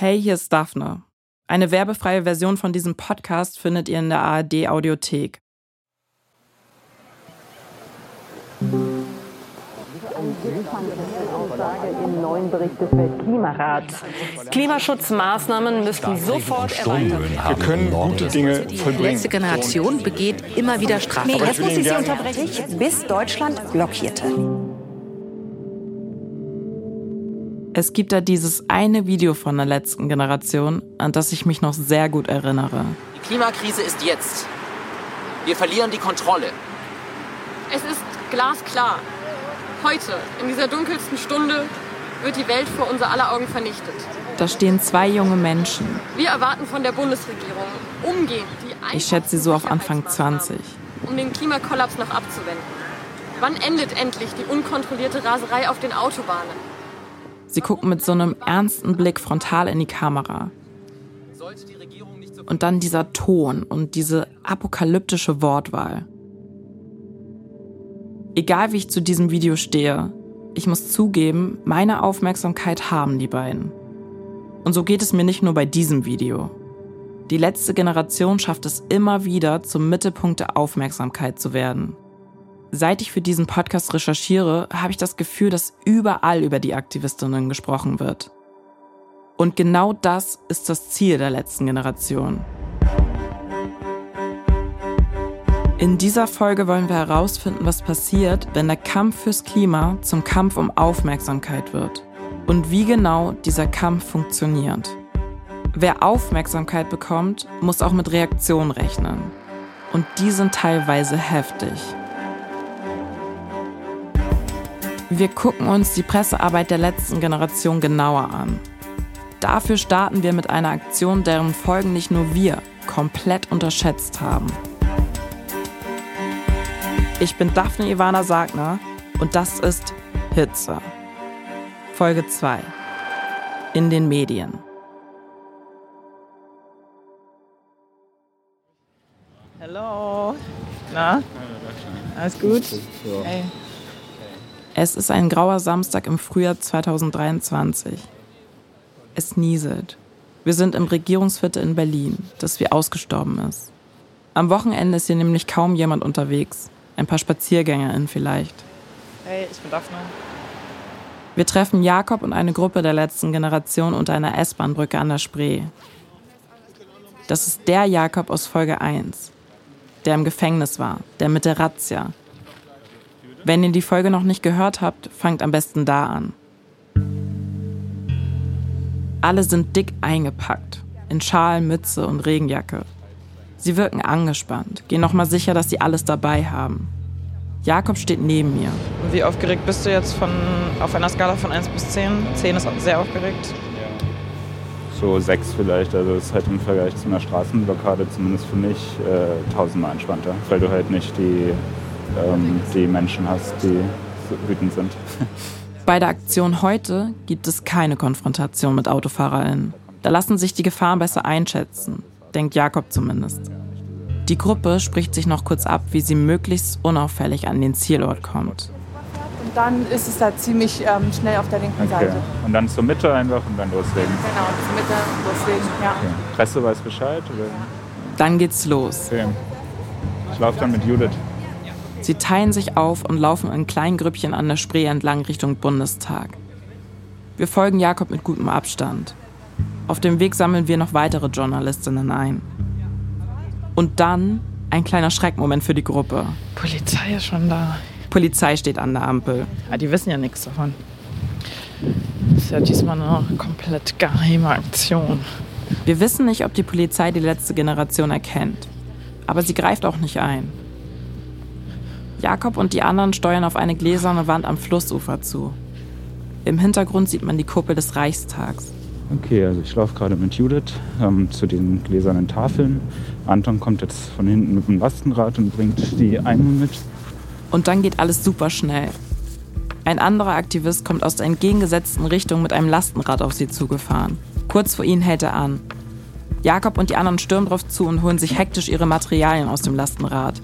Hey, hier ist Daphne. Eine werbefreie Version von diesem Podcast findet ihr in der ARD Audiothek. im neuen Bericht des Weltklimarats. Klimaschutzmaßnahmen müssten sofort erweitert werden. Wir können gute Dinge Die vollbringen. letzte Generation begeht immer wieder Straftaten. Nee, jetzt muss ich Sie unterbrechen, bis Deutschland blockierte. Es gibt da dieses eine Video von der letzten Generation, an das ich mich noch sehr gut erinnere. Die Klimakrise ist jetzt. Wir verlieren die Kontrolle. Es ist glasklar. Heute, in dieser dunkelsten Stunde, wird die Welt vor unser aller Augen vernichtet. Da stehen zwei junge Menschen. Wir erwarten von der Bundesregierung umgehend die Ich schätze sie so auf Anfang 20. Sicherheitsmaßnahmen, Um den Klimakollaps noch abzuwenden. Wann endet endlich die unkontrollierte Raserei auf den Autobahnen? Sie gucken mit so einem ernsten Blick frontal in die Kamera. Und dann dieser Ton und diese apokalyptische Wortwahl. Egal wie ich zu diesem Video stehe, ich muss zugeben, meine Aufmerksamkeit haben die beiden. Und so geht es mir nicht nur bei diesem Video. Die letzte Generation schafft es immer wieder, zum Mittelpunkt der Aufmerksamkeit zu werden. Seit ich für diesen Podcast recherchiere, habe ich das Gefühl, dass überall über die Aktivistinnen gesprochen wird. Und genau das ist das Ziel der letzten Generation. In dieser Folge wollen wir herausfinden, was passiert, wenn der Kampf fürs Klima zum Kampf um Aufmerksamkeit wird und wie genau dieser Kampf funktioniert. Wer Aufmerksamkeit bekommt, muss auch mit Reaktionen rechnen. Und die sind teilweise heftig. Wir gucken uns die Pressearbeit der letzten Generation genauer an. Dafür starten wir mit einer Aktion, deren Folgen nicht nur wir komplett unterschätzt haben. Ich bin Daphne Ivana Sagner und das ist Hitze. Folge 2. In den Medien. Hallo. Na? Alles gut? Hey. Es ist ein grauer Samstag im Frühjahr 2023. Es nieselt. Wir sind im Regierungsviertel in Berlin, das wie ausgestorben ist. Am Wochenende ist hier nämlich kaum jemand unterwegs. Ein paar SpaziergängerInnen vielleicht. Hey, ich bin Daphne. Wir treffen Jakob und eine Gruppe der letzten Generation unter einer S-Bahn-Brücke an der Spree. Das ist der Jakob aus Folge 1, der im Gefängnis war, der mit der Razzia. Wenn ihr die Folge noch nicht gehört habt, fangt am besten da an. Alle sind dick eingepackt, in Schal, Mütze und Regenjacke. Sie wirken angespannt, gehen nochmal sicher, dass sie alles dabei haben. Jakob steht neben mir. Und Wie aufgeregt bist du jetzt von, auf einer Skala von 1 bis 10? 10 ist sehr aufgeregt. So sechs vielleicht. Also es ist halt im Vergleich zu einer Straßenblockade zumindest für mich äh, tausendmal entspannter, weil du halt nicht die, ähm, die Menschen hast, die so wütend sind. Bei der Aktion heute gibt es keine Konfrontation mit AutofahrerInnen. Da lassen sich die Gefahren besser einschätzen, denkt Jakob zumindest. Die Gruppe spricht sich noch kurz ab, wie sie möglichst unauffällig an den Zielort kommt. Und dann ist es da ziemlich ähm, schnell auf der linken Okay. Seite. Und dann zur Mitte einfach und dann loslegen. Genau, zur Mitte, loslegen. Ja. Okay. Presse weiß Bescheid? Oder? Dann geht's los. Okay. Ich laufe dann mit Judith. Sie teilen sich auf und laufen in kleinen Grüppchen an der Spree entlang Richtung Bundestag. Wir folgen Jakob mit gutem Abstand. Auf dem Weg sammeln wir noch weitere Journalistinnen ein. Und dann ein kleiner Schreckmoment für die Gruppe. Polizei ist schon da. Polizei steht an der Ampel. Ah, die wissen ja nichts davon. Das ist ja diesmal eine komplett geheime Aktion. Wir wissen nicht, ob die Polizei die letzte Generation erkennt. Aber sie greift auch nicht ein. Jakob und die anderen steuern auf eine gläserne Wand am Flussufer zu. Im Hintergrund sieht man die Kuppel des Reichstags. Okay, also ich laufe gerade mit Judith ähm, zu den gläsernen Tafeln. Anton kommt jetzt von hinten mit dem Lastenrad und bringt die Eimer mit. Und dann geht alles super schnell. Ein anderer Aktivist kommt aus der entgegengesetzten Richtung mit einem Lastenrad auf sie zugefahren. Kurz vor ihnen hält er an. Jakob und die anderen stürmen drauf zu und holen sich hektisch ihre Materialien aus dem Lastenrad.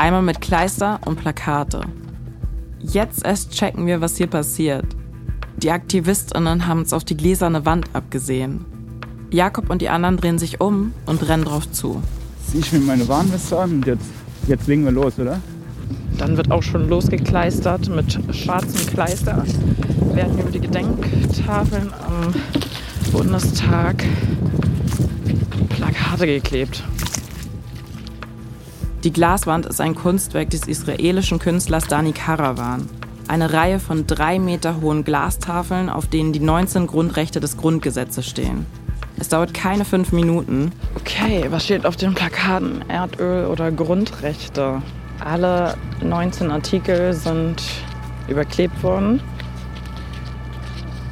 Einmal mit Kleister und Plakate. Jetzt erst checken wir, was hier passiert. Die AktivistInnen haben es auf die gläserne Wand abgesehen. Jakob und die anderen drehen sich um und rennen drauf zu. Ich mir meine Warnweste an und jetzt, jetzt legen wir los, oder? Dann wird auch schon losgekleistert mit schwarzem Kleister. Werden über die Gedenktafeln am Bundestag Plakate geklebt. Die Glaswand ist ein Kunstwerk des israelischen Künstlers Dani Karawan. Eine Reihe von drei Meter hohen Glastafeln, auf denen die 19 Grundrechte des Grundgesetzes stehen. Es dauert keine fünf Minuten. Okay, was steht auf den Plakaten? Erdöl oder Grundrechte? Alle 19 Artikel sind überklebt worden.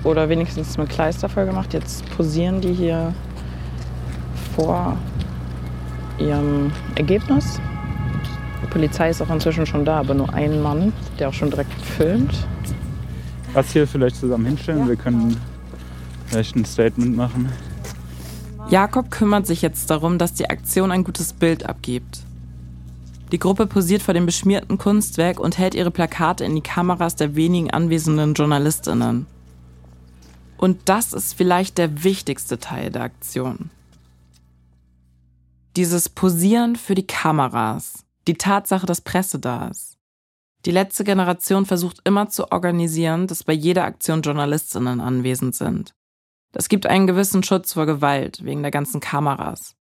Oder wenigstens mit Kleister voll gemacht. Jetzt posieren die hier vor ihrem Ergebnis. Die Polizei ist auch inzwischen schon da, aber nur ein Mann, der auch schon direkt filmt. Das hier vielleicht zusammen hinstellen. Wir können vielleicht ein Statement machen. Jakob kümmert sich jetzt darum, dass die Aktion ein gutes Bild abgibt. Die Gruppe posiert vor dem beschmierten Kunstwerk und hält ihre Plakate in die Kameras der wenigen anwesenden Journalistinnen. Und das ist vielleicht der wichtigste Teil der Aktion. Dieses Posieren für die Kameras, die Tatsache, dass Presse da ist. Die letzte Generation versucht immer zu organisieren, dass bei jeder Aktion Journalistinnen anwesend sind. Das gibt einen gewissen Schutz vor Gewalt wegen der ganzen Kameras.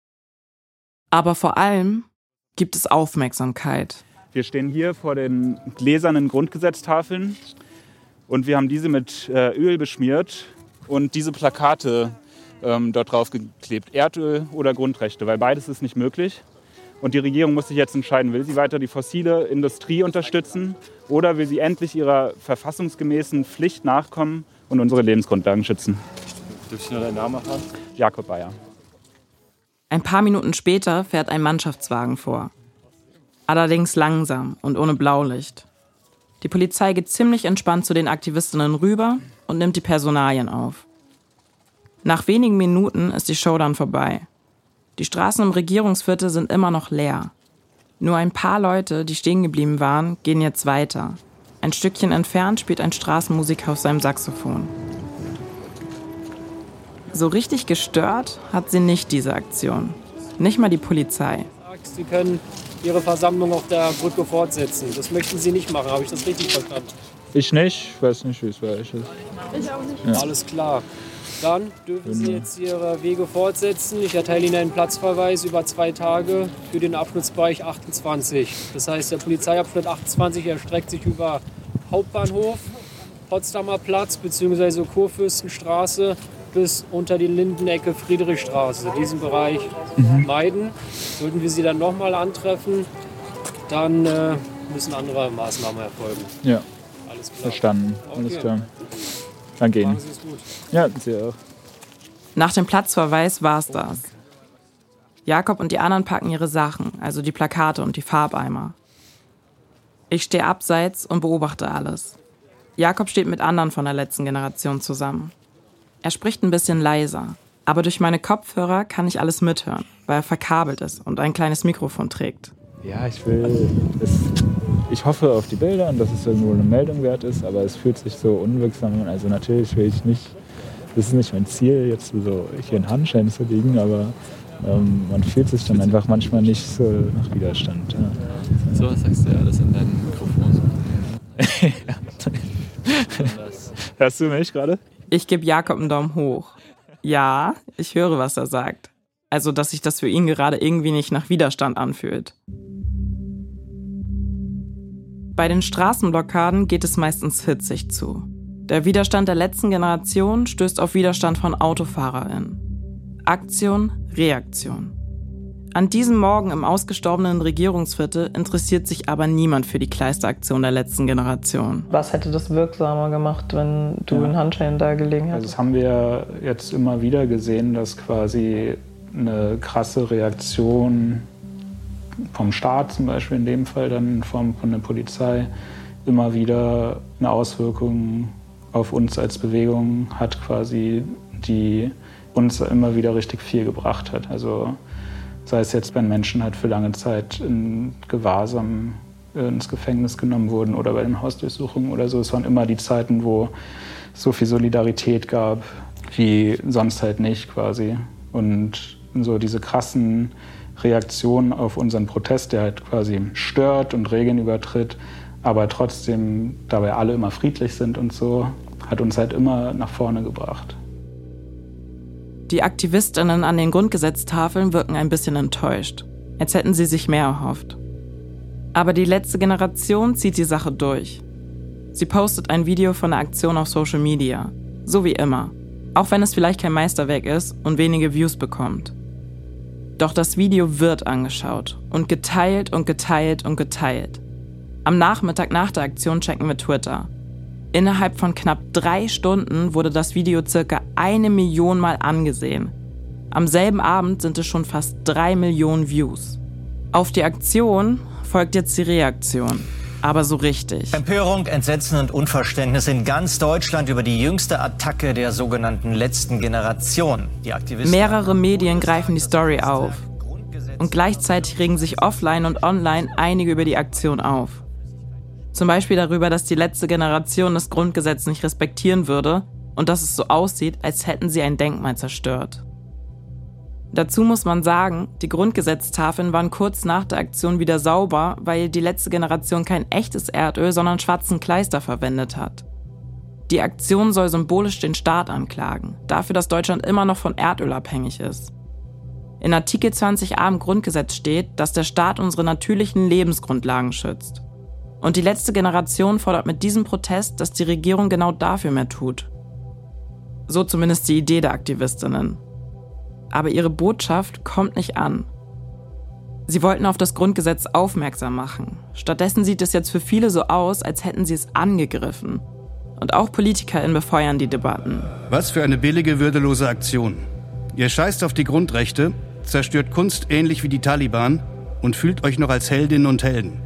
Aber vor allem gibt es Aufmerksamkeit. Wir stehen hier vor den gläsernen Grundgesetztafeln und wir haben diese mit äh, Öl beschmiert und diese Plakate ähm, dort drauf geklebt. Erdöl oder Grundrechte, weil beides ist nicht möglich. Und die Regierung muss sich jetzt entscheiden, will sie weiter die fossile Industrie unterstützen oder will sie endlich ihrer verfassungsgemäßen Pflicht nachkommen und unsere Lebensgrundlagen schützen. Dürfte ich nur deinen Namen erfahren? Jakob Bayer. Ein paar Minuten später fährt ein Mannschaftswagen vor. Allerdings langsam und ohne Blaulicht. Die Polizei geht ziemlich entspannt zu den Aktivistinnen rüber und nimmt die Personalien auf. Nach wenigen Minuten ist die Show dann vorbei. Die Straßen im Regierungsviertel sind immer noch leer. Nur ein paar Leute, die stehen geblieben waren, gehen jetzt weiter. Ein Stückchen entfernt spielt ein Straßenmusiker auf seinem Saxophon. So richtig gestört hat sie nicht diese Aktion. Nicht mal die Polizei. Sie können Ihre Versammlung auf der Brücke fortsetzen. Das möchten Sie nicht machen, habe ich das richtig verstanden? Ich nicht, ich weiß nicht, wie es bei euch ist. Ich auch nicht. Ja. Alles klar. Dann dürfen Sie jetzt Ihre Wege fortsetzen. Ich erteile Ihnen einen Platzverweis über zwei Tage für den Abschnittsbereich 28. Das heißt, der Polizeiabschnitt 28 erstreckt sich über Hauptbahnhof, Potsdamer Platz bzw. Kurfürstenstraße bis unter die Lindenecke Friedrichstraße. Diesen Bereich mhm. meiden. Sollten wir sie dann nochmal antreffen, dann äh, müssen andere Maßnahmen erfolgen. Ja. Alles klar. Verstanden. Okay. Alles klar. Es gut. Ja, Sie auch. Nach dem Platzverweis war es das. Jakob und die anderen packen ihre Sachen, also die Plakate und die Farbeimer. Ich stehe abseits und beobachte alles. Jakob steht mit anderen von der letzten Generation zusammen. Er spricht ein bisschen leiser, aber durch meine Kopfhörer kann ich alles mithören, weil er verkabelt ist und ein kleines Mikrofon trägt. Ja, ich will. Es, ich hoffe auf die Bilder und dass es irgendwo eine Meldung wert ist, aber es fühlt sich so unwirksam an. Also natürlich will ich nicht. Das ist nicht mein Ziel, jetzt so hier in Handschein zu liegen, aber ähm, man fühlt sich dann einfach manchmal nicht so nach Widerstand. Ja. So was sagst du ja alles in deinem Mikrofon. Hörst du mich gerade? Ich gebe Jakob einen Daumen hoch. Ja, ich höre, was er sagt. Also, dass sich das für ihn gerade irgendwie nicht nach Widerstand anfühlt. Bei den Straßenblockaden geht es meistens hitzig zu. Der Widerstand der letzten Generation stößt auf Widerstand von AutofahrerInnen. Aktion, Reaktion. An diesem Morgen im ausgestorbenen Regierungsviertel interessiert sich aber niemand für die Kleisteraktion der letzten Generation. Was hätte das wirksamer gemacht, wenn du ja. in Handschellen da gelegen hättest? Also das haben wir jetzt immer wieder gesehen, dass quasi eine krasse Reaktion vom Staat zum Beispiel in dem Fall dann Form von der Polizei immer wieder eine Auswirkung auf uns als Bewegung hat quasi, die uns immer wieder richtig viel gebracht hat. Also Sei es jetzt, wenn Menschen halt für lange Zeit in Gewahrsam äh, ins Gefängnis genommen wurden oder bei den Hausdurchsuchungen oder so. Es waren immer die Zeiten, wo es so viel Solidarität gab, wie sonst halt nicht quasi. Und so diese krassen Reaktionen auf unseren Protest, der halt quasi stört und Regeln übertritt, aber trotzdem dabei alle immer friedlich sind und so, hat uns halt immer nach vorne gebracht. Die Aktivistinnen an den Grundgesetztafeln wirken ein bisschen enttäuscht, als hätten sie sich mehr erhofft. Aber die letzte Generation zieht die Sache durch. Sie postet ein Video von der Aktion auf Social Media, so wie immer, auch wenn es vielleicht kein Meisterwerk ist und wenige Views bekommt. Doch das Video wird angeschaut und geteilt und geteilt und geteilt. Am Nachmittag nach der Aktion checken wir Twitter. Innerhalb von knapp drei Stunden wurde das Video circa eine Million Mal angesehen. Am selben Abend sind es schon fast drei Millionen Views. Auf die Aktion folgt jetzt die Reaktion. Aber so richtig. Empörung, Entsetzen und Unverständnis in ganz Deutschland über die jüngste Attacke der sogenannten letzten Generation. Die Aktivisten Mehrere Medien greifen die Story auf. Und gleichzeitig regen sich offline und online einige über die Aktion auf. Zum Beispiel darüber, dass die letzte Generation das Grundgesetz nicht respektieren würde und dass es so aussieht, als hätten sie ein Denkmal zerstört. Dazu muss man sagen, die Grundgesetztafeln waren kurz nach der Aktion wieder sauber, weil die letzte Generation kein echtes Erdöl, sondern schwarzen Kleister verwendet hat. Die Aktion soll symbolisch den Staat anklagen, dafür, dass Deutschland immer noch von Erdöl abhängig ist. In Artikel 20a im Grundgesetz steht, dass der Staat unsere natürlichen Lebensgrundlagen schützt. Und die letzte Generation fordert mit diesem Protest, dass die Regierung genau dafür mehr tut. So zumindest die Idee der Aktivistinnen. Aber ihre Botschaft kommt nicht an. Sie wollten auf das Grundgesetz aufmerksam machen. Stattdessen sieht es jetzt für viele so aus, als hätten sie es angegriffen. Und auch PolitikerInnen befeuern die Debatten. Was für eine billige, würdelose Aktion. Ihr scheißt auf die Grundrechte, zerstört Kunst ähnlich wie die Taliban und fühlt euch noch als Heldinnen und Helden.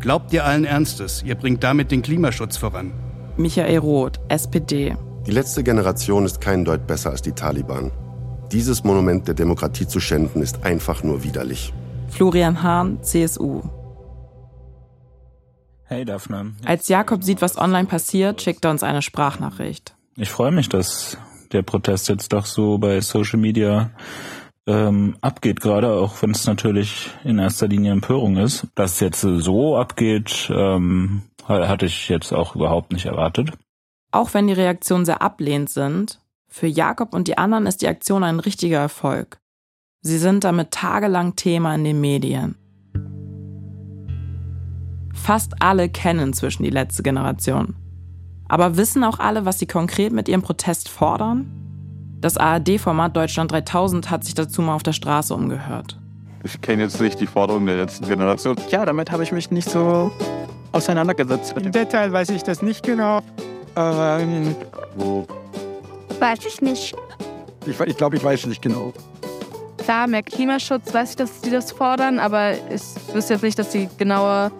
Glaubt ihr allen Ernstes, ihr bringt damit den Klimaschutz voran? Michael Roth, SPD. Die letzte Generation ist kein Deut besser als die Taliban. Dieses Monument der Demokratie zu schänden, ist einfach nur widerlich. Florian Hahn, CSU. Hey Daphne. Als Jakob sieht, was online passiert, schickt er uns eine Sprachnachricht. Ich freue mich, dass der Protest jetzt doch so bei Social Media ähm, abgeht, gerade auch wenn es natürlich in erster Linie Empörung ist. Dass es jetzt so abgeht, ähm, hatte ich jetzt auch überhaupt nicht erwartet. Auch wenn die Reaktionen sehr ablehnend sind, für Jakob und die anderen ist die Aktion ein richtiger Erfolg. Sie sind damit tagelang Thema in den Medien. Fast alle kennen inzwischen die letzte Generation. Aber wissen auch alle, was sie konkret mit ihrem Protest fordern? Das ARD-Format Deutschland 3000 hat sich dazu mal auf der Straße umgehört. Ich kenne jetzt nicht die Forderungen der letzten Generation. Ja, damit habe ich mich nicht so auseinandergesetzt. Im Detail weiß ich das nicht genau. Ähm, Wo? Weiß ich nicht. Ich, ich glaube, ich weiß nicht genau. Klar, mehr Klimaschutz, weiß ich, dass die das fordern, aber ich wüsste jetzt nicht, dass sie genaue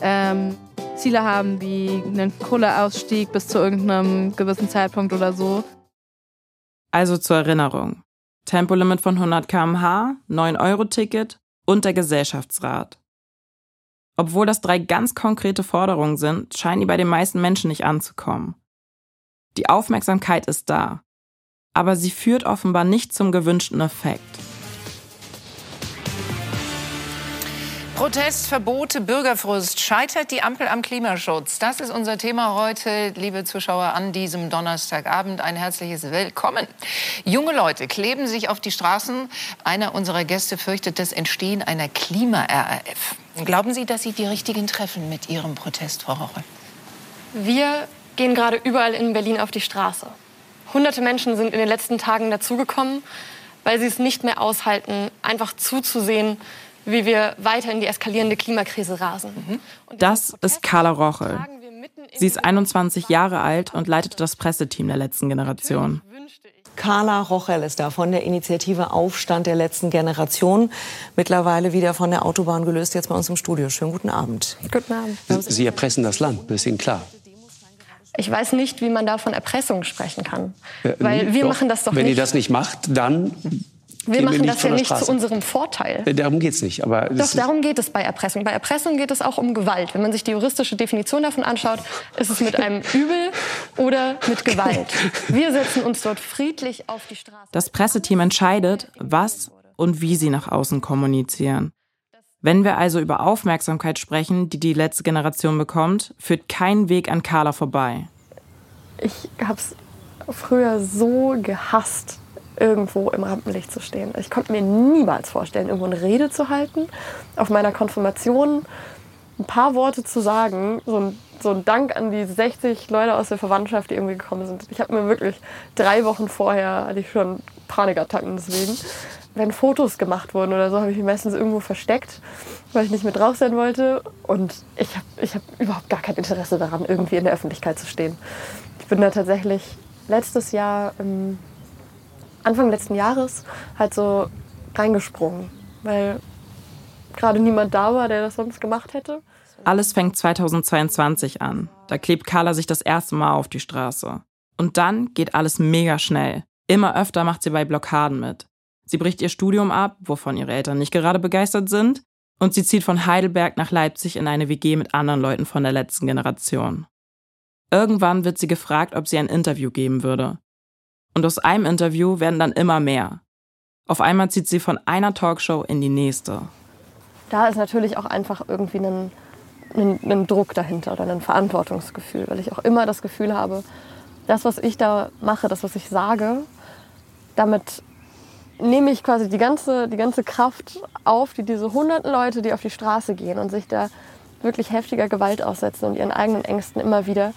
ähm, Ziele haben, wie einen Kohleausstieg bis zu irgendeinem gewissen Zeitpunkt oder so. Also zur Erinnerung. Tempolimit von 100 km/h, 9-Euro-Ticket und der Gesellschaftsrat. Obwohl das drei ganz konkrete Forderungen sind, scheinen die bei den meisten Menschen nicht anzukommen. Die Aufmerksamkeit ist da, aber sie führt offenbar nicht zum gewünschten Effekt. Protestverbote, Bürgerfrust. Scheitert die Ampel am Klimaschutz? Das ist unser Thema heute, liebe Zuschauer, an diesem Donnerstagabend. Ein herzliches Willkommen. Junge Leute kleben sich auf die Straßen. Einer unserer Gäste fürchtet das Entstehen einer Klima-RAF. Glauben Sie, dass Sie die richtigen treffen mit Ihrem Protest, Frau Roche? Wir gehen gerade überall in Berlin auf die Straße. Hunderte Menschen sind in den letzten Tagen dazugekommen, weil sie es nicht mehr aushalten, einfach zuzusehen, wie wir weiter in die eskalierende Klimakrise rasen. Mhm. Das ist Carla Rochel. Sie ist 21 Jahre alt und leitet das Presseteam der letzten Generation. Carla Rochel ist da von der Initiative Aufstand der letzten Generation. Mittlerweile wieder von der Autobahn gelöst, jetzt bei uns im Studio. Schönen guten Abend. Guten Abend. Sie erpressen das Land, das ist Ihnen klar. Ich weiß nicht, wie man da von Erpressung sprechen kann. Weil wir doch, machen das doch wenn nicht. Wenn ihr das nicht macht, dann wir machen das ja nicht Straße. zu unserem Vorteil. Äh, Darum geht es nicht. Aber Doch, darum geht es bei Erpressung. Bei Erpressung geht es auch um Gewalt. Wenn man sich die juristische Definition davon anschaut, ist es mit einem Übel oder mit Gewalt. Wir setzen uns dort friedlich auf die Straße. Das Presseteam entscheidet, was und wie sie nach außen kommunizieren. Wenn wir also über Aufmerksamkeit sprechen, die die letzte Generation bekommt, führt kein Weg an Carla vorbei. Ich habe es früher so gehasst, irgendwo im Rampenlicht zu stehen. Ich konnte mir niemals vorstellen, irgendwo eine Rede zu halten, auf meiner Konfirmation ein paar Worte zu sagen, so ein, so ein Dank an die 60 Leute aus der Verwandtschaft, die irgendwie gekommen sind. Ich habe mir wirklich drei Wochen vorher hatte ich schon Panikattacken deswegen. Wenn Fotos gemacht wurden oder so, habe ich mich meistens irgendwo versteckt, weil ich nicht mit drauf sein wollte. Und ich habe ich hab überhaupt gar kein Interesse daran, irgendwie in der Öffentlichkeit zu stehen. Ich bin da tatsächlich letztes Jahr, Anfang letzten Jahres, halt so reingesprungen, weil gerade niemand da war, der das sonst gemacht hätte. Alles fängt 2022 an. Da klebt Carla sich das erste Mal auf die Straße. Und dann geht alles mega schnell. Immer öfter macht sie bei Blockaden mit. Sie bricht ihr Studium ab, wovon ihre Eltern nicht gerade begeistert sind, und sie zieht von Heidelberg nach Leipzig in eine WG mit anderen Leuten von der letzten Generation. Irgendwann wird sie gefragt, ob sie ein Interview geben würde. Und aus einem Interview werden dann immer mehr. Auf einmal zieht sie von einer Talkshow in die nächste. Da ist natürlich auch einfach irgendwie ein, ein, ein Druck dahinter oder ein Verantwortungsgefühl, weil ich auch immer das Gefühl habe, das, was ich da mache, das, was ich sage, damit nehme ich quasi die ganze, die ganze Kraft auf, die diese hunderten Leute, die auf die Straße gehen und sich da wirklich heftiger Gewalt aussetzen und ihren eigenen Ängsten immer wieder.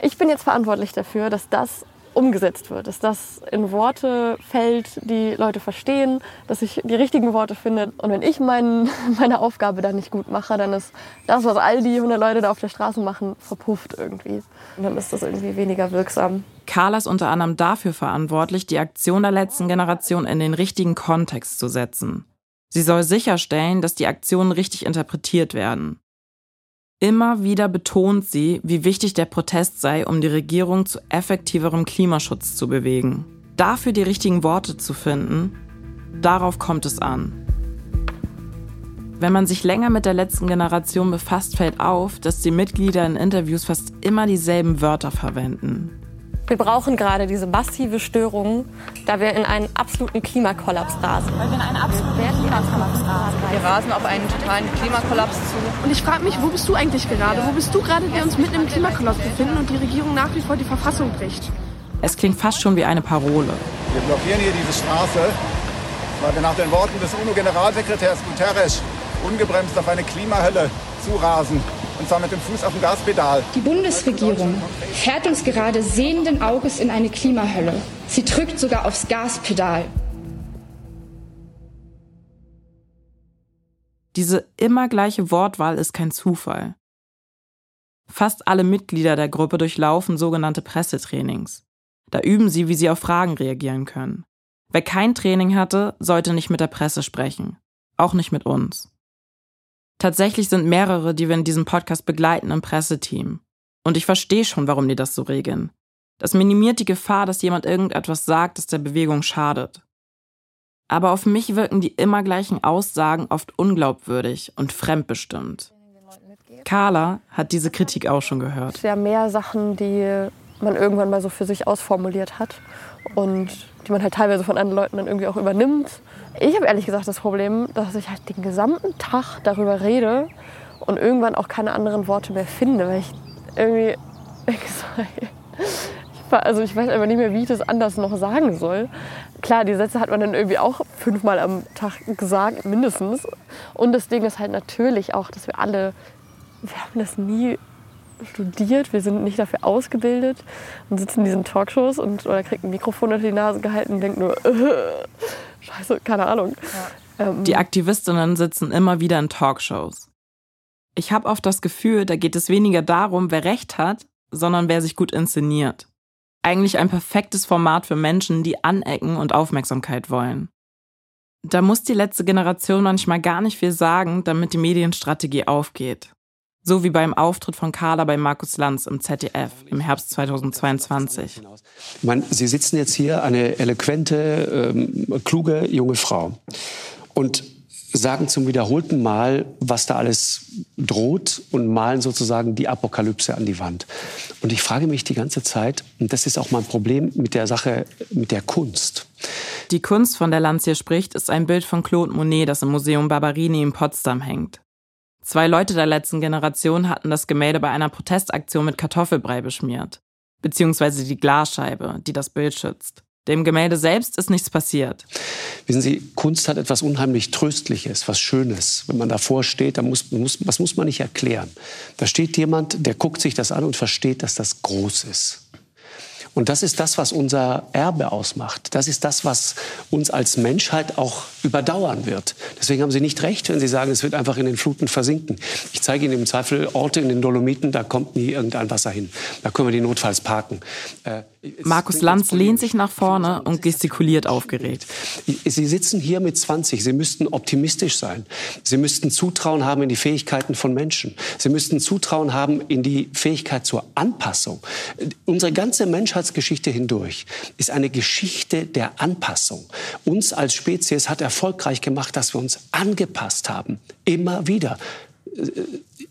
Ich bin jetzt verantwortlich dafür, dass das umgesetzt wird, dass das in Worte fällt, die Leute verstehen, dass ich die richtigen Worte finde. Und wenn ich mein, meine Aufgabe dann nicht gut mache, dann ist das, was all die 100 Leute da auf der Straße machen, verpufft irgendwie. Und dann ist das irgendwie weniger wirksam. Carla ist unter anderem dafür verantwortlich, die Aktion der letzten Generation in den richtigen Kontext zu setzen. Sie soll sicherstellen, dass die Aktionen richtig interpretiert werden. Immer wieder betont sie, wie wichtig der Protest sei, um die Regierung zu effektiverem Klimaschutz zu bewegen. Dafür die richtigen Worte zu finden, darauf kommt es an. Wenn man sich länger mit der letzten Generation befasst, fällt auf, dass die Mitglieder in Interviews fast immer dieselben Wörter verwenden. Wir brauchen gerade diese massive Störung, da wir in einen absoluten Klimakollaps rasen. Weil wir in einen absoluten Klimakollaps rasen. Wir rasen auf einen totalen Klimakollaps zu. Und ich frage mich, wo bist du eigentlich gerade? Wo bist du gerade, der uns mitten im Klimakollaps befinden und die Regierung nach wie vor die Verfassung bricht? Es klingt fast schon wie eine Parole. Wir blockieren hier diese Straße, weil wir nach den Worten des UNO-Generalsekretärs Guterres ungebremst auf eine Klimahölle zurasen. Und zwar mit dem Fuß auf dem Gaspedal. Die Bundesregierung fährt uns gerade sehenden Auges in eine Klimahölle. Sie drückt sogar aufs Gaspedal. Diese immer gleiche Wortwahl ist kein Zufall. Fast alle Mitglieder der Gruppe durchlaufen sogenannte Pressetrainings. Da üben sie, wie sie auf Fragen reagieren können. Wer kein Training hatte, sollte nicht mit der Presse sprechen. Auch nicht mit uns. Tatsächlich sind mehrere, die wir in diesem Podcast begleiten, im Presseteam. Und ich verstehe schon, warum die das so regeln. Das minimiert die Gefahr, dass jemand irgendetwas sagt, das der Bewegung schadet. Aber auf mich wirken die immer gleichen Aussagen oft unglaubwürdig und fremdbestimmt. Carla hat diese Kritik auch schon gehört. Ja, mehr Sachen, die man irgendwann mal so für sich ausformuliert hat und die man halt teilweise von anderen Leuten dann irgendwie auch übernimmt. Ich habe ehrlich gesagt das Problem, dass ich halt den gesamten Tag darüber rede und irgendwann auch keine anderen Worte mehr finde, weil ich irgendwie also ich weiß einfach nicht mehr, wie ich das anders noch sagen soll. Klar, die Sätze hat man dann irgendwie auch fünfmal am Tag gesagt, mindestens. Und das Ding ist halt natürlich auch, dass wir alle, wir haben das nie studiert, wir sind nicht dafür ausgebildet und sitzen in diesen Talkshows und oder kriegt ein Mikrofon unter die Nase gehalten und denkt nur, scheiße, keine Ahnung. Ähm, Die Aktivistinnen sitzen immer wieder in Talkshows. Ich habe oft das Gefühl, da geht es weniger darum, wer recht hat, sondern wer sich gut inszeniert. Eigentlich ein perfektes Format für Menschen, die anecken und Aufmerksamkeit wollen. Da muss die letzte Generation manchmal gar nicht viel sagen, damit die Medienstrategie aufgeht. So wie beim Auftritt von Carla bei Markus Lanz im ZDF im Herbst 2022. Ich meine, Sie sitzen jetzt hier, eine eloquente, ähm, kluge junge Frau. Und sagen zum wiederholten Mal, was da alles droht und malen sozusagen die Apokalypse an die Wand. Und ich frage mich die ganze Zeit, und das ist auch mein Problem mit der Sache, mit der Kunst. Die Kunst, von der Lanz hier spricht, ist ein Bild von Claude Monet, das im Museum Barberini in Potsdam hängt. Zwei Leute der letzten Generation hatten das Gemälde bei einer Protestaktion mit Kartoffelbrei beschmiert. Beziehungsweise die Glasscheibe, die das Bild schützt. Dem Gemälde selbst ist nichts passiert. Wissen Sie, Kunst hat etwas unheimlich Tröstliches, was Schönes. Wenn man davor steht, dann muss, muss, was muss man nicht erklären. Da steht jemand, der guckt sich das an und versteht, dass das groß ist. Und das ist das, was unser Erbe ausmacht. Das ist das, was uns als Menschheit auch überdauern wird. Deswegen haben Sie nicht recht, wenn Sie sagen, es wird einfach in den Fluten versinken. Ich zeige Ihnen im Zweifel Orte in den Dolomiten, da kommt nie irgendein Wasser hin. Da können wir die notfalls parken. Äh, Markus Lanz lehnt sich nach vorne und gestikuliert aufgeregt. Sie sitzen hier mit 20. Sie müssten optimistisch sein. Sie müssten Zutrauen haben in die Fähigkeiten von Menschen. Sie müssten Zutrauen haben in die Fähigkeit zur Anpassung. Unsere ganze Menschheitsgeschichte hindurch ist eine Geschichte der Anpassung. Uns als Spezies hat erfolgreich gemacht, dass wir uns angepasst haben. Immer wieder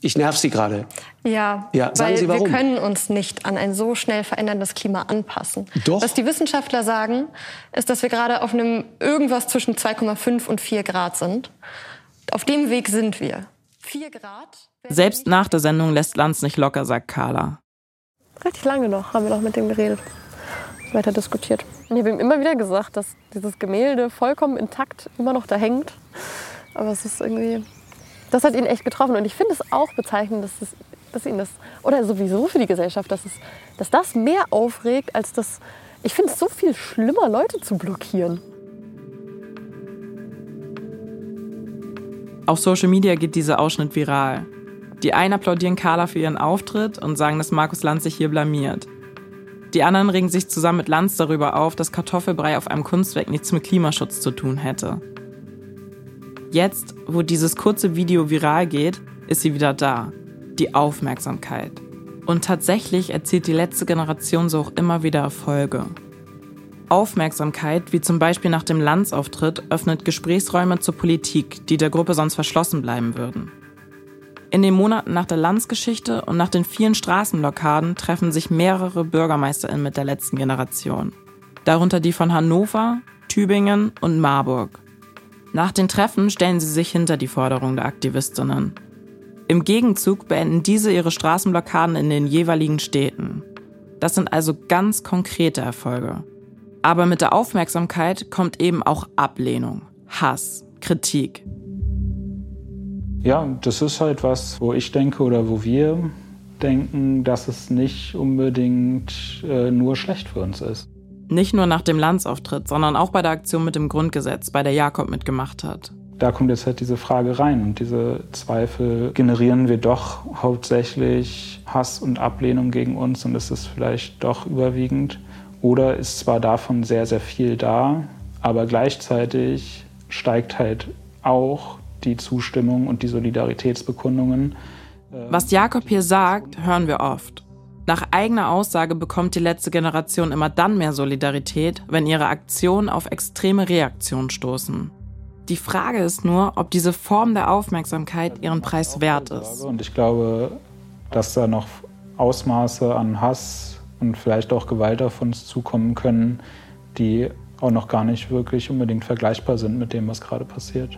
ich nerv Sie gerade. Ja, ja sagen weil Sie warum? wir können uns nicht an ein so schnell veränderndes Klima anpassen. Doch. Was die Wissenschaftler sagen, ist, dass wir gerade auf einem irgendwas zwischen 2,5 und 4 Grad sind. Auf dem Weg sind wir. 4 Grad. Selbst nach der Sendung lässt Lanz nicht locker, sagt Carla. Richtig lange noch haben wir noch mit dem geredet, weiter diskutiert. Und ich habe ihm immer wieder gesagt, dass dieses Gemälde vollkommen intakt immer noch da hängt. Aber es ist irgendwie das hat ihn echt getroffen. Und ich finde es auch bezeichnend, dass, es, dass ihn das, oder sowieso für die Gesellschaft, dass, es, dass das mehr aufregt, als das. Ich finde es so viel schlimmer, Leute zu blockieren. Auf Social Media geht dieser Ausschnitt viral. Die einen applaudieren Carla für ihren Auftritt und sagen, dass Markus Lanz sich hier blamiert. Die anderen regen sich zusammen mit Lanz darüber auf, dass Kartoffelbrei auf einem Kunstwerk nichts mit Klimaschutz zu tun hätte. Jetzt, wo dieses kurze Video viral geht, ist sie wieder da. Die Aufmerksamkeit. Und tatsächlich erzielt die letzte Generation so auch immer wieder Erfolge. Aufmerksamkeit, wie zum Beispiel nach dem Landsauftritt, öffnet Gesprächsräume zur Politik, die der Gruppe sonst verschlossen bleiben würden. In den Monaten nach der Landsgeschichte und nach den vielen Straßenblockaden treffen sich mehrere BürgermeisterInnen mit der letzten Generation. Darunter die von Hannover, Tübingen und Marburg. Nach den Treffen stellen sie sich hinter die Forderung der Aktivistinnen. Im Gegenzug beenden diese ihre Straßenblockaden in den jeweiligen Städten. Das sind also ganz konkrete Erfolge. Aber mit der Aufmerksamkeit kommt eben auch Ablehnung, Hass, Kritik. Ja, das ist halt was, wo ich denke oder wo wir denken, dass es nicht unbedingt äh, nur schlecht für uns ist. Nicht nur nach dem Landsauftritt, sondern auch bei der Aktion mit dem Grundgesetz, bei der Jakob mitgemacht hat. Da kommt jetzt halt diese Frage rein und diese Zweifel generieren wir doch hauptsächlich Hass und Ablehnung gegen uns und ist es vielleicht doch überwiegend. Oder ist zwar davon sehr, sehr viel da, aber gleichzeitig steigt halt auch die Zustimmung und die Solidaritätsbekundungen. Was Jakob hier sagt, hören wir oft. Nach eigener Aussage bekommt die letzte Generation immer dann mehr Solidarität, wenn ihre Aktionen auf extreme Reaktionen stoßen. Die Frage ist nur, ob diese Form der Aufmerksamkeit ihren Preis wert ist. Und ich glaube, dass da noch Ausmaße an Hass und vielleicht auch Gewalt auf uns zukommen können, die auch noch gar nicht wirklich unbedingt vergleichbar sind mit dem, was gerade passiert.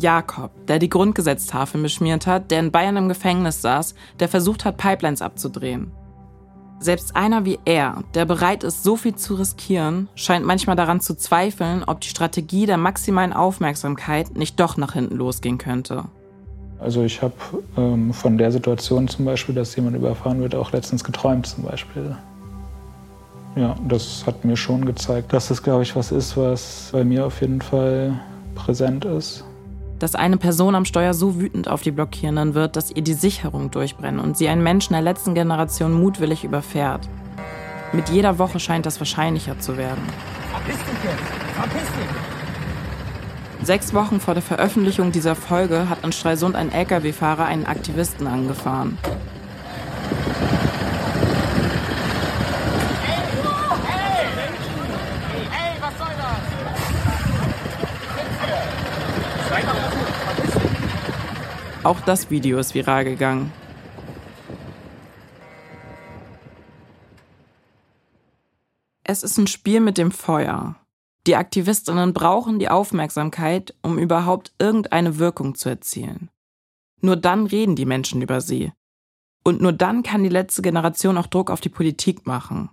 Jakob, der die Grundgesetztafel beschmiert hat, der in Bayern im Gefängnis saß, der versucht hat, Pipelines abzudrehen. Selbst einer wie er, der bereit ist, so viel zu riskieren, scheint manchmal daran zu zweifeln, ob die Strategie der maximalen Aufmerksamkeit nicht doch nach hinten losgehen könnte. Also ich habe ähm, von der Situation zum Beispiel, dass jemand überfahren wird, auch letztens geträumt zum Beispiel. Ja, das hat mir schon gezeigt, dass das, glaube ich, was ist, was bei mir auf jeden Fall präsent ist dass eine Person am Steuer so wütend auf die Blockierenden wird, dass ihr die Sicherung durchbrennt und sie einen Menschen der letzten Generation mutwillig überfährt. Mit jeder Woche scheint das wahrscheinlicher zu werden. Verpiss dich jetzt! Verpiss dich! Sechs Wochen vor der Veröffentlichung dieser Folge hat in Stralsund ein Lkw-Fahrer einen Aktivisten angefahren. Auch das Video ist viral gegangen. Es ist ein Spiel mit dem Feuer. Die Aktivistinnen brauchen die Aufmerksamkeit, um überhaupt irgendeine Wirkung zu erzielen. Nur dann reden die Menschen über sie. Und nur dann kann die letzte Generation auch Druck auf die Politik machen.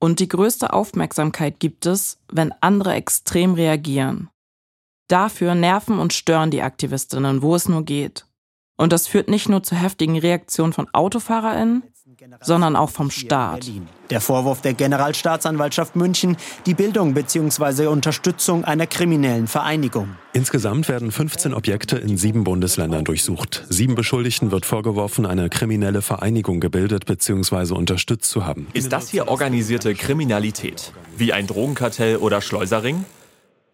Und die größte Aufmerksamkeit gibt es, wenn andere extrem reagieren. Dafür nerven und stören die Aktivistinnen, wo es nur geht. Und das führt nicht nur zu heftigen Reaktionen von AutofahrerInnen, sondern auch vom Staat. Der Vorwurf der Generalstaatsanwaltschaft München, die Bildung bzw. Unterstützung einer kriminellen Vereinigung. Insgesamt werden 15 Objekte in sieben Bundesländern durchsucht. Sieben Beschuldigten wird vorgeworfen, eine kriminelle Vereinigung gebildet bzw. unterstützt zu haben. Ist das hier organisierte Kriminalität? Wie ein Drogenkartell oder Schleusering?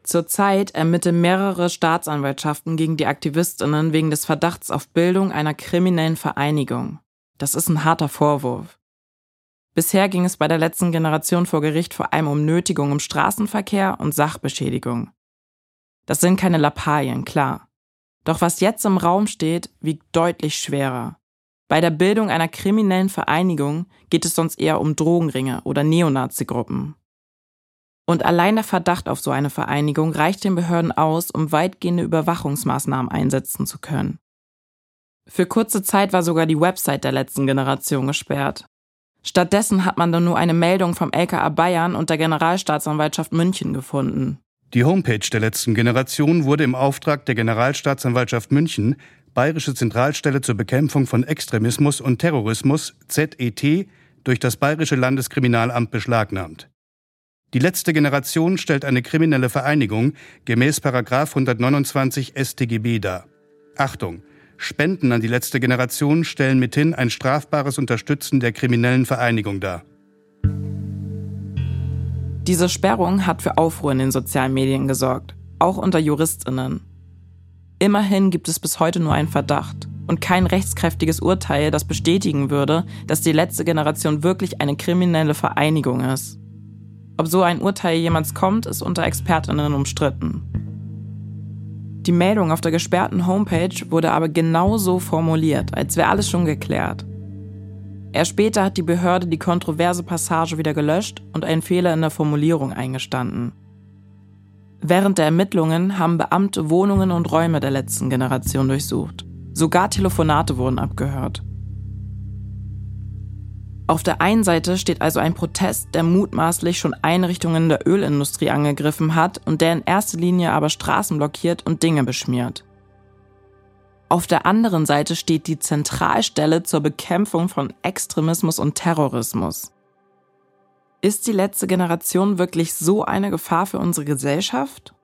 Zurzeit ermitteln mehrere Staatsanwaltschaften gegen die Aktivistinnen wegen des Verdachts auf Bildung einer kriminellen Vereinigung. Das ist ein harter Vorwurf. Bisher ging es bei der letzten Generation vor Gericht vor allem um Nötigung im Straßenverkehr und Sachbeschädigung. Das sind keine Lappalien, klar. Doch was jetzt im Raum steht, wiegt deutlich schwerer. Bei der Bildung einer kriminellen Vereinigung geht es sonst eher um Drogenringe oder Neonazi-Gruppen. Und allein der Verdacht auf so eine Vereinigung reicht den Behörden aus, um weitgehende Überwachungsmaßnahmen einsetzen zu können. Für kurze Zeit war sogar die Website der letzten Generation gesperrt. Stattdessen hat man dann nur eine Meldung vom LKA Bayern und der Generalstaatsanwaltschaft München gefunden. Die Homepage der letzten Generation wurde im Auftrag der Generalstaatsanwaltschaft München, Bayerische Zentralstelle zur Bekämpfung von Extremismus und Terrorismus, ZET, durch das Bayerische Landeskriminalamt beschlagnahmt. Die letzte Generation stellt eine kriminelle Vereinigung gemäß 129 StGB dar. Achtung! Spenden an die letzte Generation stellen mithin ein strafbares Unterstützen der kriminellen Vereinigung dar. Diese Sperrung hat für Aufruhr in den sozialen Medien gesorgt, auch unter Juristinnen. Immerhin gibt es bis heute nur einen Verdacht und kein rechtskräftiges Urteil, das bestätigen würde, dass die letzte Generation wirklich eine kriminelle Vereinigung ist. Ob so ein Urteil jemals kommt, ist unter Expertinnen umstritten. Die Meldung auf der gesperrten Homepage wurde aber genauso formuliert, als wäre alles schon geklärt. Erst später hat die Behörde die kontroverse Passage wieder gelöscht und einen Fehler in der Formulierung eingestanden. Während der Ermittlungen haben Beamte Wohnungen und Räume der letzten Generation durchsucht. Sogar Telefonate wurden abgehört. Auf der einen Seite steht also ein Protest, der mutmaßlich schon Einrichtungen der Ölindustrie angegriffen hat und der in erster Linie aber Straßen blockiert und Dinge beschmiert. Auf der anderen Seite steht die Zentralstelle zur Bekämpfung von Extremismus und Terrorismus. Ist die letzte Generation wirklich so eine Gefahr für unsere Gesellschaft?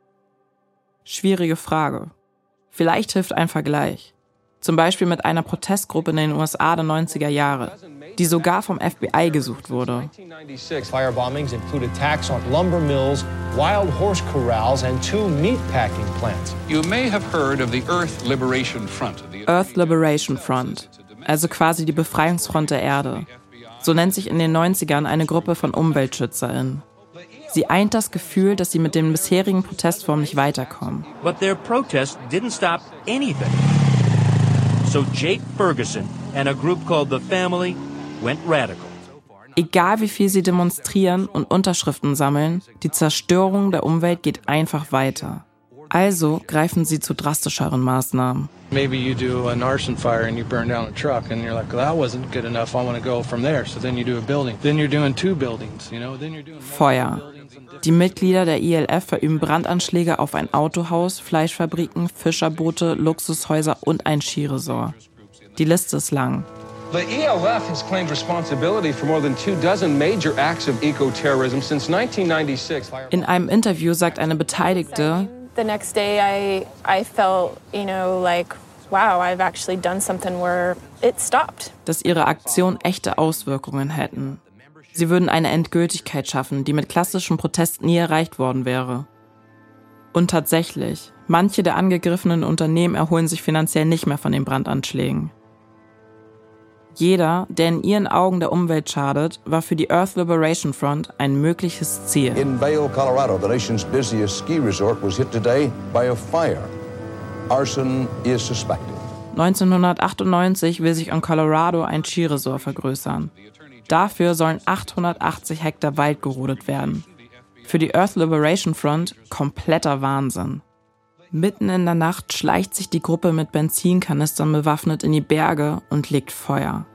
Schwierige Frage. Vielleicht hilft ein Vergleich. Zum Beispiel mit einer Protestgruppe in den USA der 90er Jahre, die sogar vom FBI gesucht wurde. Earth Liberation Front, also quasi die Befreiungsfront der Erde. So nennt sich in den 90ern eine Gruppe von UmweltschützerInnen. Sie eint das Gefühl, dass sie mit den bisherigen Protestformen nicht weiterkommen. But their protest didn't stop anything. So Jake Ferguson and a group called The Family went radical. Egal wie viel sie demonstrieren und Unterschriften sammeln, die Zerstörung der Umwelt geht einfach weiter. Also greifen sie zu drastischeren Maßnahmen. Maybe you do an arson fire and you burn down a truck and you're like, well, that wasn't good enough. I want to go from there. So then you do a building. Then you're doing two buildings, you know. Then you're doing Feuer. Die Mitglieder der ILF verüben Brandanschläge auf ein Autohaus, Fleischfabriken, Fischerboote, Luxushäuser und ein Skiresort. Die Liste ist lang. The ELF has claimed responsibility for more than two dozen major acts of eco-terrorism since 1996. In einem Interview sagt eine Beteiligte, The next day I I felt, you know, like wow, I've actually done something where it stopped. dass ihre Aktionen echte Auswirkungen hätten. Sie würden eine Endgültigkeit schaffen, die mit klassischen Protesten nie erreicht worden wäre. Und tatsächlich, manche der angegriffenen Unternehmen erholen sich finanziell nicht mehr von den Brandanschlägen. Jeder, der in ihren Augen der Umwelt schadet, war für die Earth Liberation Front ein mögliches Ziel. In Vail, Colorado, the nation's busiest ski resort was hit today by a fire. Arson is suspected. 1998 will sich in Colorado ein Skiresort vergrößern. Dafür sollen 880 Hektar Wald gerodet werden. Für die Earth Liberation Front kompletter Wahnsinn. Mitten in der Nacht schleicht sich die Gruppe mit Benzinkanistern bewaffnet in die Berge und legt Feuer.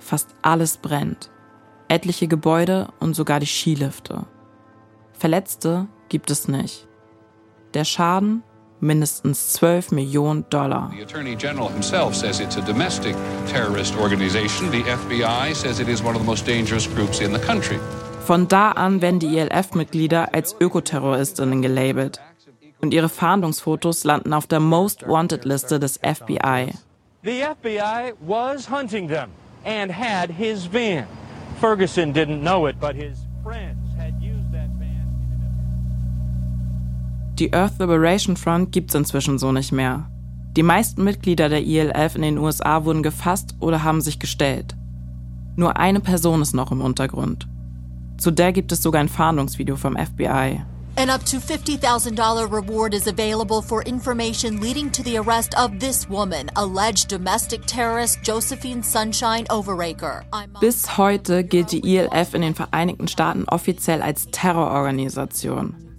Fast alles brennt. Etliche Gebäude und sogar die Skilifte. Verletzte gibt es nicht. Der Schaden mindestens 12 Millionen Dollar. The Attorney General himself says it's a domestic terrorist organization. The FBI says it is one of the most dangerous groups in the country. Von da an werden die ELF-Mitglieder als Ökoterroristinnen gelabelt und ihre Fahndungsfotos landen auf der Most Wanted Liste des FBI. The FBI was hunting them and had his van. Ferguson didn't know it, but his friends Die Earth Liberation Front gibt's inzwischen so nicht mehr. Die meisten Mitglieder der ELF in den USA wurden gefasst oder haben sich gestellt. Nur eine Person ist noch im Untergrund. Zu der gibt es sogar ein Fahndungsvideo vom FBI. An up to $50,000 reward is available for information leading to the arrest of this woman, alleged domestic terrorist Josephine Sunshine Overacre. Bis heute gilt die ELF in den Vereinigten Staaten offiziell als Terrororganisation.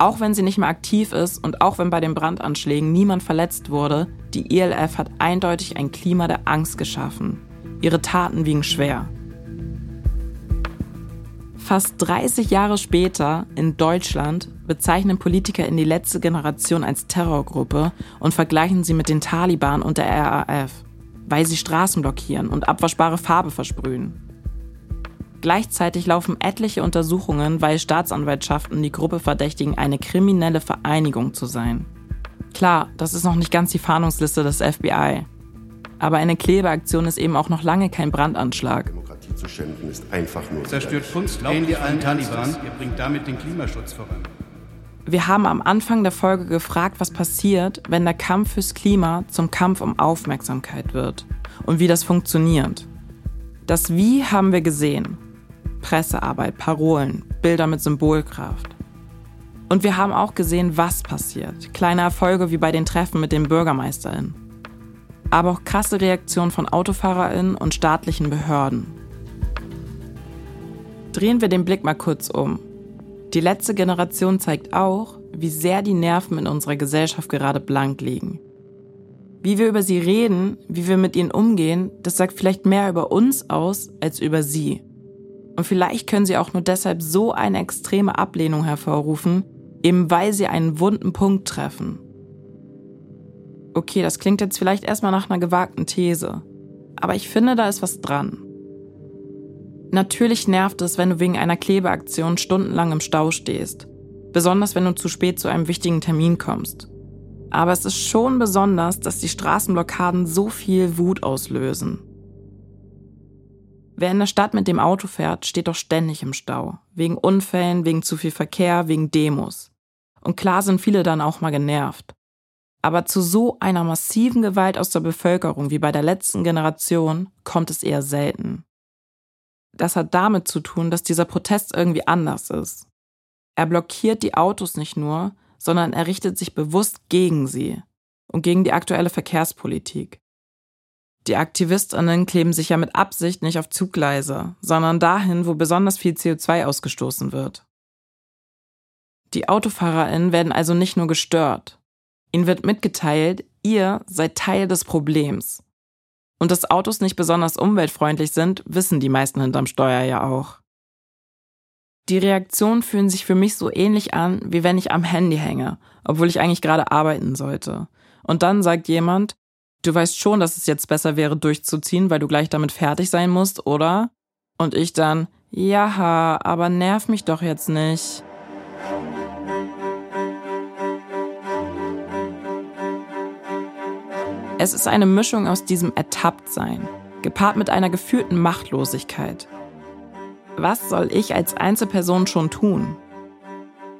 Auch wenn sie nicht mehr aktiv ist und auch wenn bei den Brandanschlägen niemand verletzt wurde, die ELF hat eindeutig ein Klima der Angst geschaffen. Ihre Taten wiegen schwer. Fast 30 Jahre später in Deutschland bezeichnen Politiker in die letzte Generation als Terrorgruppe und vergleichen sie mit den Taliban und der RAF, weil sie Straßen blockieren und abwaschbare Farbe versprühen. Gleichzeitig laufen etliche Untersuchungen, weil Staatsanwaltschaften die Gruppe verdächtigen, eine kriminelle Vereinigung zu sein. Klar, das ist noch nicht ganz die Fahndungsliste des FBI. Aber eine Klebeaktion ist eben auch noch lange kein Brandanschlag zu schänden, ist einfach nur. Zerstört Kunst, ähnlich allen Taliban. Ihr bringt damit den Klimaschutz voran. Wir haben am Anfang der Folge gefragt, was passiert, wenn der Kampf fürs Klima zum Kampf um Aufmerksamkeit wird und wie das funktioniert. Das Wie haben wir gesehen. Pressearbeit, Parolen, Bilder mit Symbolkraft. Und wir haben auch gesehen, was passiert. Kleine Erfolge wie bei den Treffen mit den BürgermeisterInnen. Aber auch krasse Reaktionen von AutofahrerInnen und staatlichen Behörden. Drehen wir den Blick mal kurz um. Die letzte Generation zeigt auch, wie sehr die Nerven in unserer Gesellschaft gerade blank liegen. Wie wir über sie reden, wie wir mit ihnen umgehen, das sagt vielleicht mehr über uns aus als über sie. Und vielleicht können sie auch nur deshalb so eine extreme Ablehnung hervorrufen, eben weil sie einen wunden Punkt treffen. Okay, das klingt jetzt vielleicht erstmal nach einer gewagten These, aber ich finde, da ist was dran. Natürlich nervt es, wenn du wegen einer Klebeaktion stundenlang im Stau stehst. Besonders wenn du zu spät zu einem wichtigen Termin kommst. Aber es ist schon besonders, dass die Straßenblockaden so viel Wut auslösen. Wer in der Stadt mit dem Auto fährt, steht doch ständig im Stau. Wegen Unfällen, wegen zu viel Verkehr, wegen Demos. Und klar sind viele dann auch mal genervt. Aber zu so einer massiven Gewalt aus der Bevölkerung wie bei der letzten Generation kommt es eher selten. Das hat damit zu tun, dass dieser Protest irgendwie anders ist. Er blockiert die Autos nicht nur, sondern er richtet sich bewusst gegen sie und gegen die aktuelle Verkehrspolitik. Die Aktivistinnen kleben sich ja mit Absicht nicht auf Zuggleise, sondern dahin, wo besonders viel CO2 ausgestoßen wird. Die Autofahrerinnen werden also nicht nur gestört. Ihnen wird mitgeteilt, ihr seid Teil des Problems und dass Autos nicht besonders umweltfreundlich sind, wissen die meisten hinterm Steuer ja auch. Die Reaktionen fühlen sich für mich so ähnlich an, wie wenn ich am Handy hänge, obwohl ich eigentlich gerade arbeiten sollte. Und dann sagt jemand, du weißt schon, dass es jetzt besser wäre, durchzuziehen, weil du gleich damit fertig sein musst, oder? Und ich dann, ja, aber nerv mich doch jetzt nicht. Es ist eine Mischung aus diesem Ertapptsein, gepaart mit einer gefühlten Machtlosigkeit. Was soll ich als Einzelperson schon tun?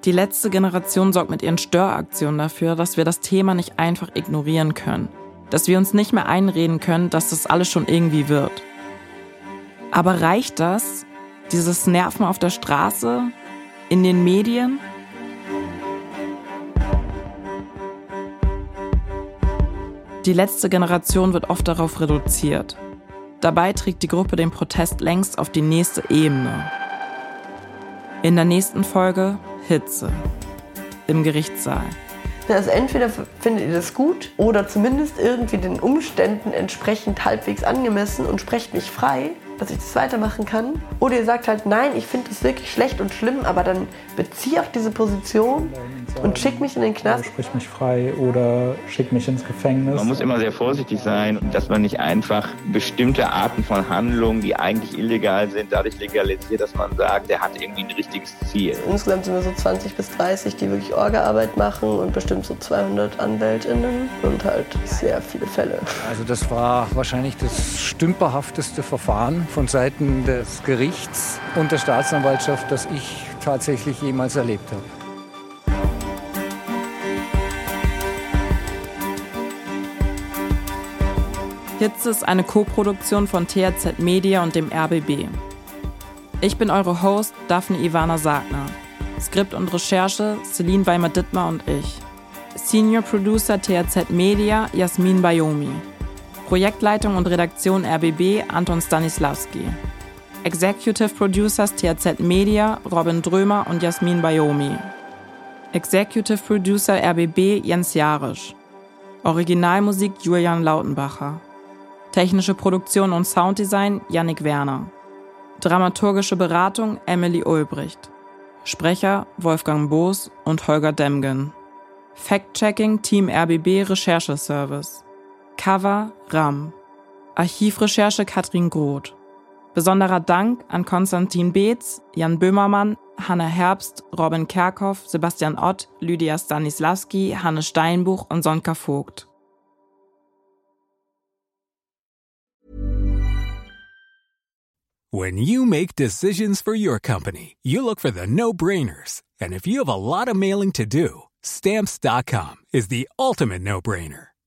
Die letzte Generation sorgt mit ihren Störaktionen dafür, dass wir das Thema nicht einfach ignorieren können. Dass wir uns nicht mehr einreden können, dass das alles schon irgendwie wird. Aber reicht das? Dieses Nerven auf der Straße? In den Medien? Die letzte Generation wird oft darauf reduziert. Dabei trägt die Gruppe den Protest längst auf die nächste Ebene. In der nächsten Folge Hitze im Gerichtssaal. Also entweder findet ihr das gut oder zumindest irgendwie den Umständen entsprechend halbwegs angemessen und sprecht mich frei dass ich das weitermachen kann. Oder ihr sagt halt, nein, ich finde das wirklich schlecht und schlimm, aber dann beziehe auch diese Position und schick mich in den Knast. Sprich mich frei oder schick mich ins Gefängnis. Man muss immer sehr vorsichtig sein, dass man nicht einfach bestimmte Arten von Handlungen, die eigentlich illegal sind, dadurch legalisiert, dass man sagt, der hat irgendwie ein richtiges Ziel. Insgesamt sind wir so 20 bis 30, die wirklich Orga-Arbeit machen und bestimmt so 200 AnwältInnen und halt sehr viele Fälle. Also das war wahrscheinlich das stümperhafteste Verfahren von Seiten des Gerichts und der Staatsanwaltschaft, das ich tatsächlich jemals erlebt habe. Hitze ist eine Koproduktion von THZ Media und dem RBB. Ich bin eure Host Daphne Ivana Sagner. Skript und Recherche Celine Weimer-Dittmar und ich. Senior Producer THZ Media Jasmin Bayomi. Projektleitung und Redaktion RBB Anton Stanislavski. Executive Producers THZ Media Robin Drömer und Jasmin Bayomi. Executive Producer RBB Jens Jarisch. Originalmusik Julian Lautenbacher. Technische Produktion und Sounddesign Yannick Werner. Dramaturgische Beratung Emily Ulbricht. Sprecher Wolfgang Boos und Holger Demgen. Fact-Checking Team RBB Rechercheservice. Cover Ram. Archivrecherche Katrin Groth. Besonderer Dank an Konstantin Beetz, Jan Böhmermann, Hanne Herbst, Robin Kerkhoff, Sebastian Ott, Lydia Stanislavski, Hanne Steinbuch und Sonka Vogt. When you make decisions for your company, you look for the no-brainers. And if you have a lot of mailing to do, stamps.com is the ultimate no-brainer.